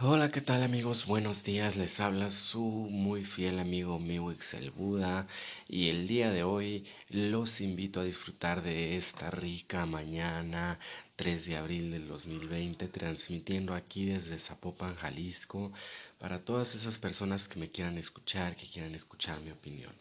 Hola, ¿qué tal amigos? Buenos días, les habla su muy fiel amigo Miwix el Buda y el día de hoy los invito a disfrutar de esta rica mañana 3 de abril del 2020 transmitiendo aquí desde Zapopan, Jalisco para todas esas personas que me quieran escuchar, que quieran escuchar mi opinión.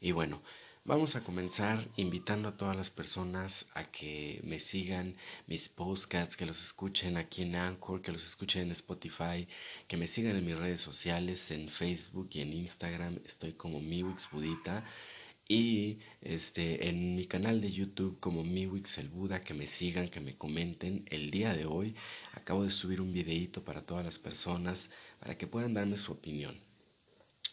Y bueno, Vamos a comenzar invitando a todas las personas a que me sigan mis podcasts, que los escuchen aquí en Anchor, que los escuchen en Spotify, que me sigan en mis redes sociales, en Facebook y en Instagram. Estoy como Miwix Budita. Y este, en mi canal de YouTube como Miwix el Buda, que me sigan, que me comenten. El día de hoy acabo de subir un videito para todas las personas para que puedan darme su opinión.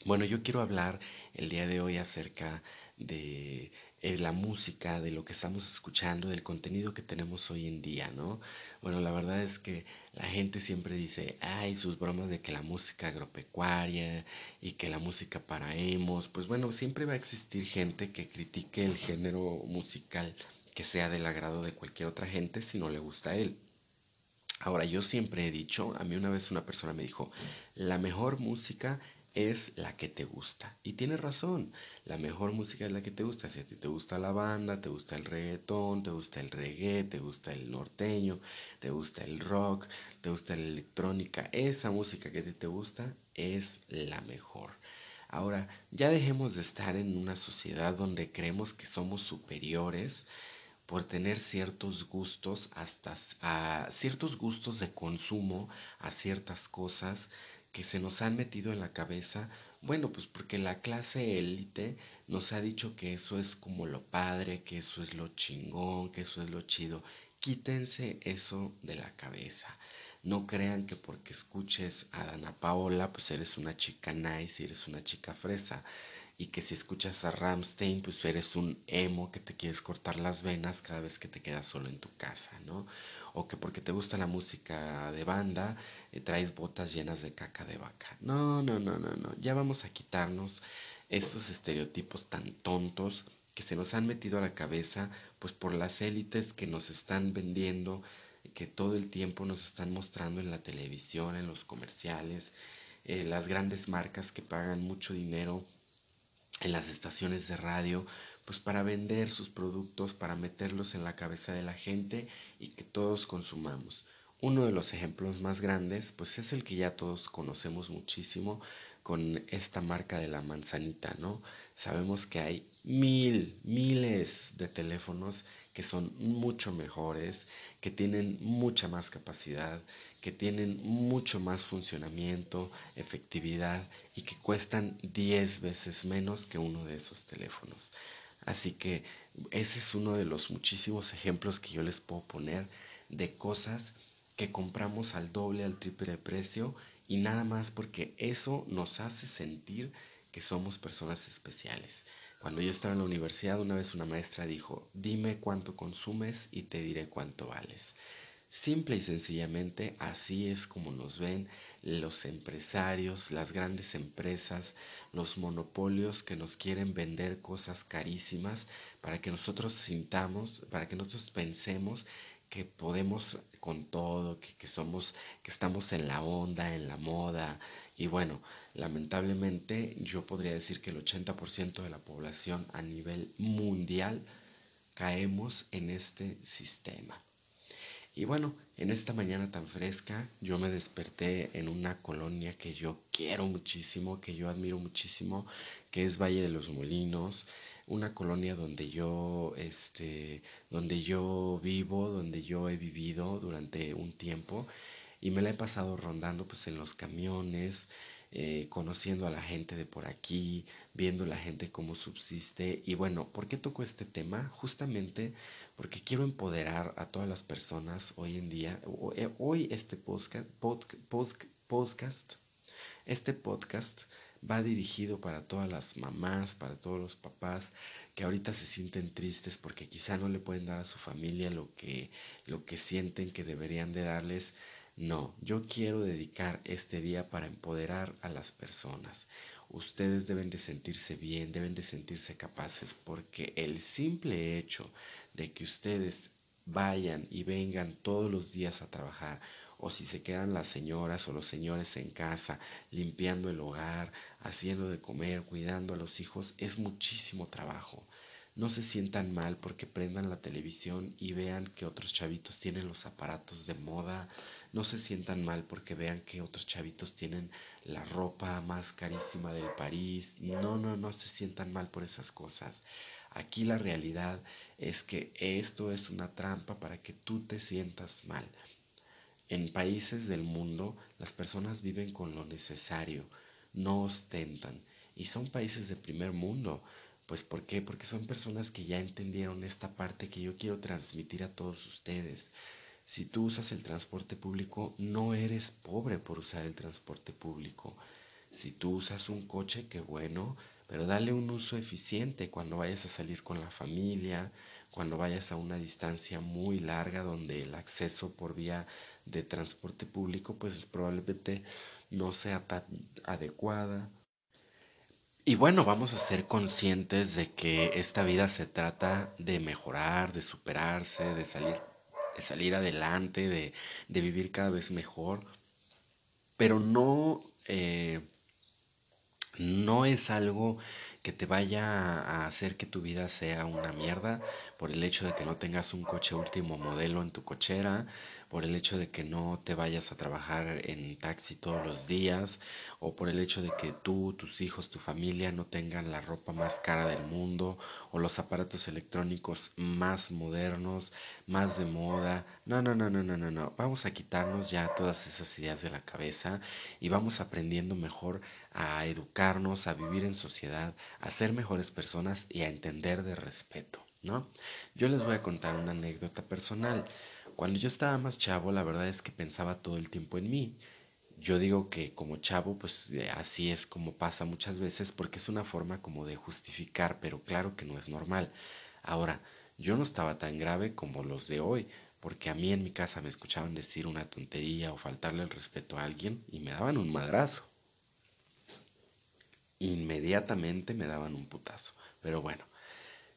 Bueno, yo quiero hablar el día de hoy acerca eh, la música, de lo que estamos escuchando, del contenido que tenemos hoy en día, ¿no? Bueno, la verdad es que la gente siempre dice, ay, sus bromas de que la música agropecuaria y que la música para emos, pues bueno, siempre va a existir gente que critique el género musical que sea del agrado de cualquier otra gente si no le gusta a él. Ahora, yo siempre he dicho, a mí una vez una persona me dijo, la mejor música es la que te gusta. Y tienes razón, la mejor música es la que te gusta. Si a ti te gusta la banda, te gusta el reggaetón, te gusta el reggae, te gusta el norteño, te gusta el rock, te gusta la electrónica, esa música que te gusta es la mejor. Ahora, ya dejemos de estar en una sociedad donde creemos que somos superiores por tener ciertos gustos hasta a ciertos gustos de consumo a ciertas cosas que se nos han metido en la cabeza, bueno, pues porque la clase élite nos ha dicho que eso es como lo padre, que eso es lo chingón, que eso es lo chido. Quítense eso de la cabeza. No crean que porque escuches a Dana Paola, pues eres una chica nice, eres una chica fresa. Y que si escuchas a Ramstein, pues eres un emo que te quieres cortar las venas cada vez que te quedas solo en tu casa, ¿no? O que porque te gusta la música de banda eh, traes botas llenas de caca de vaca. No, no, no, no, no. Ya vamos a quitarnos estos estereotipos tan tontos que se nos han metido a la cabeza pues por las élites que nos están vendiendo, que todo el tiempo nos están mostrando en la televisión, en los comerciales, eh, las grandes marcas que pagan mucho dinero en las estaciones de radio pues para vender sus productos, para meterlos en la cabeza de la gente y que todos consumamos. Uno de los ejemplos más grandes, pues es el que ya todos conocemos muchísimo con esta marca de la manzanita, ¿no? Sabemos que hay mil, miles de teléfonos que son mucho mejores, que tienen mucha más capacidad, que tienen mucho más funcionamiento, efectividad y que cuestan 10 veces menos que uno de esos teléfonos. Así que ese es uno de los muchísimos ejemplos que yo les puedo poner de cosas que compramos al doble, al triple de precio y nada más porque eso nos hace sentir que somos personas especiales. Cuando yo estaba en la universidad, una vez una maestra dijo, dime cuánto consumes y te diré cuánto vales. Simple y sencillamente así es como nos ven los empresarios, las grandes empresas, los monopolios que nos quieren vender cosas carísimas para que nosotros sintamos, para que nosotros pensemos que podemos con todo, que, que somos, que estamos en la onda, en la moda. Y bueno, lamentablemente yo podría decir que el 80% de la población a nivel mundial caemos en este sistema. Y bueno, en esta mañana tan fresca, yo me desperté en una colonia que yo quiero muchísimo, que yo admiro muchísimo, que es Valle de los Molinos, una colonia donde yo, este, donde yo vivo, donde yo he vivido durante un tiempo y me la he pasado rondando pues en los camiones, eh, conociendo a la gente de por aquí, viendo la gente cómo subsiste. Y bueno, ¿por qué toco este tema? Justamente porque quiero empoderar a todas las personas hoy en día. Eh, hoy este podcast, podcast, este podcast va dirigido para todas las mamás, para todos los papás que ahorita se sienten tristes porque quizá no le pueden dar a su familia lo que, lo que sienten que deberían de darles no, yo quiero dedicar este día para empoderar a las personas. Ustedes deben de sentirse bien, deben de sentirse capaces, porque el simple hecho de que ustedes vayan y vengan todos los días a trabajar o si se quedan las señoras o los señores en casa limpiando el hogar, haciendo de comer, cuidando a los hijos, es muchísimo trabajo. No se sientan mal porque prendan la televisión y vean que otros chavitos tienen los aparatos de moda. No se sientan mal porque vean que otros chavitos tienen la ropa más carísima del París. No, no, no se sientan mal por esas cosas. Aquí la realidad es que esto es una trampa para que tú te sientas mal. En países del mundo las personas viven con lo necesario, no ostentan. Y son países de primer mundo. Pues ¿por qué? Porque son personas que ya entendieron esta parte que yo quiero transmitir a todos ustedes. Si tú usas el transporte público, no eres pobre por usar el transporte público. Si tú usas un coche, qué bueno, pero dale un uso eficiente cuando vayas a salir con la familia, cuando vayas a una distancia muy larga donde el acceso por vía de transporte público pues probablemente no sea tan adecuada. Y bueno, vamos a ser conscientes de que esta vida se trata de mejorar, de superarse, de salir, salir adelante, de, de vivir cada vez mejor, pero no, eh, no es algo que te vaya a hacer que tu vida sea una mierda por el hecho de que no tengas un coche último modelo en tu cochera, por el hecho de que no te vayas a trabajar en taxi todos los días, o por el hecho de que tú, tus hijos, tu familia no tengan la ropa más cara del mundo, o los aparatos electrónicos más modernos, más de moda. No, no, no, no, no, no, no. Vamos a quitarnos ya todas esas ideas de la cabeza y vamos aprendiendo mejor a educarnos, a vivir en sociedad, a ser mejores personas y a entender de respeto, ¿no? Yo les voy a contar una anécdota personal. Cuando yo estaba más chavo, la verdad es que pensaba todo el tiempo en mí. Yo digo que como chavo, pues eh, así es como pasa muchas veces porque es una forma como de justificar, pero claro que no es normal. Ahora, yo no estaba tan grave como los de hoy, porque a mí en mi casa me escuchaban decir una tontería o faltarle el respeto a alguien y me daban un madrazo inmediatamente me daban un putazo. Pero bueno,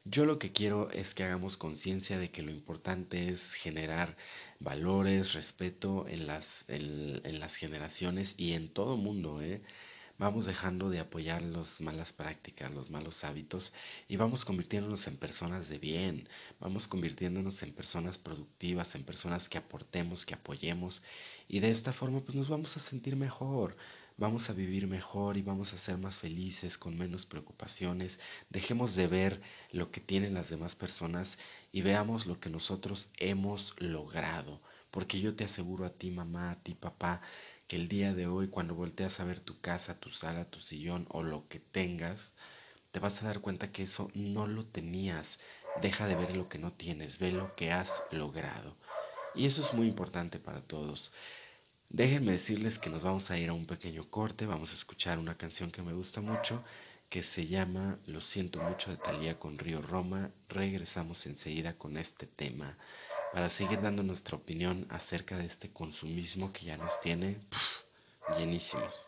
yo lo que quiero es que hagamos conciencia de que lo importante es generar valores, respeto en las, en, las generaciones y en todo mundo, ¿eh? Vamos dejando de apoyar las malas prácticas, los malos hábitos y vamos convirtiéndonos en personas de bien, vamos convirtiéndonos en personas productivas, en personas que aportemos, que apoyemos y de esta forma pues nos vamos a sentir mejor, vamos a vivir mejor y vamos a ser más felices, con menos preocupaciones. Dejemos de ver lo que tienen las demás personas y veamos lo que nosotros hemos logrado. Porque yo te aseguro a ti, mamá, a ti, papá, que el día de hoy, cuando volteas a ver tu casa, tu sala, tu sillón o lo que tengas, te vas a dar cuenta que eso no lo tenías. Deja de ver lo que no tienes, ve lo que has logrado. Y eso es muy importante para todos. Déjenme decirles que nos vamos a ir a un pequeño corte, vamos a escuchar una canción que me gusta mucho que se llama Lo siento mucho de Talía con Río Roma. Regresamos enseguida con este tema para seguir dando nuestra opinión acerca de este consumismo que ya nos tiene llenísimos.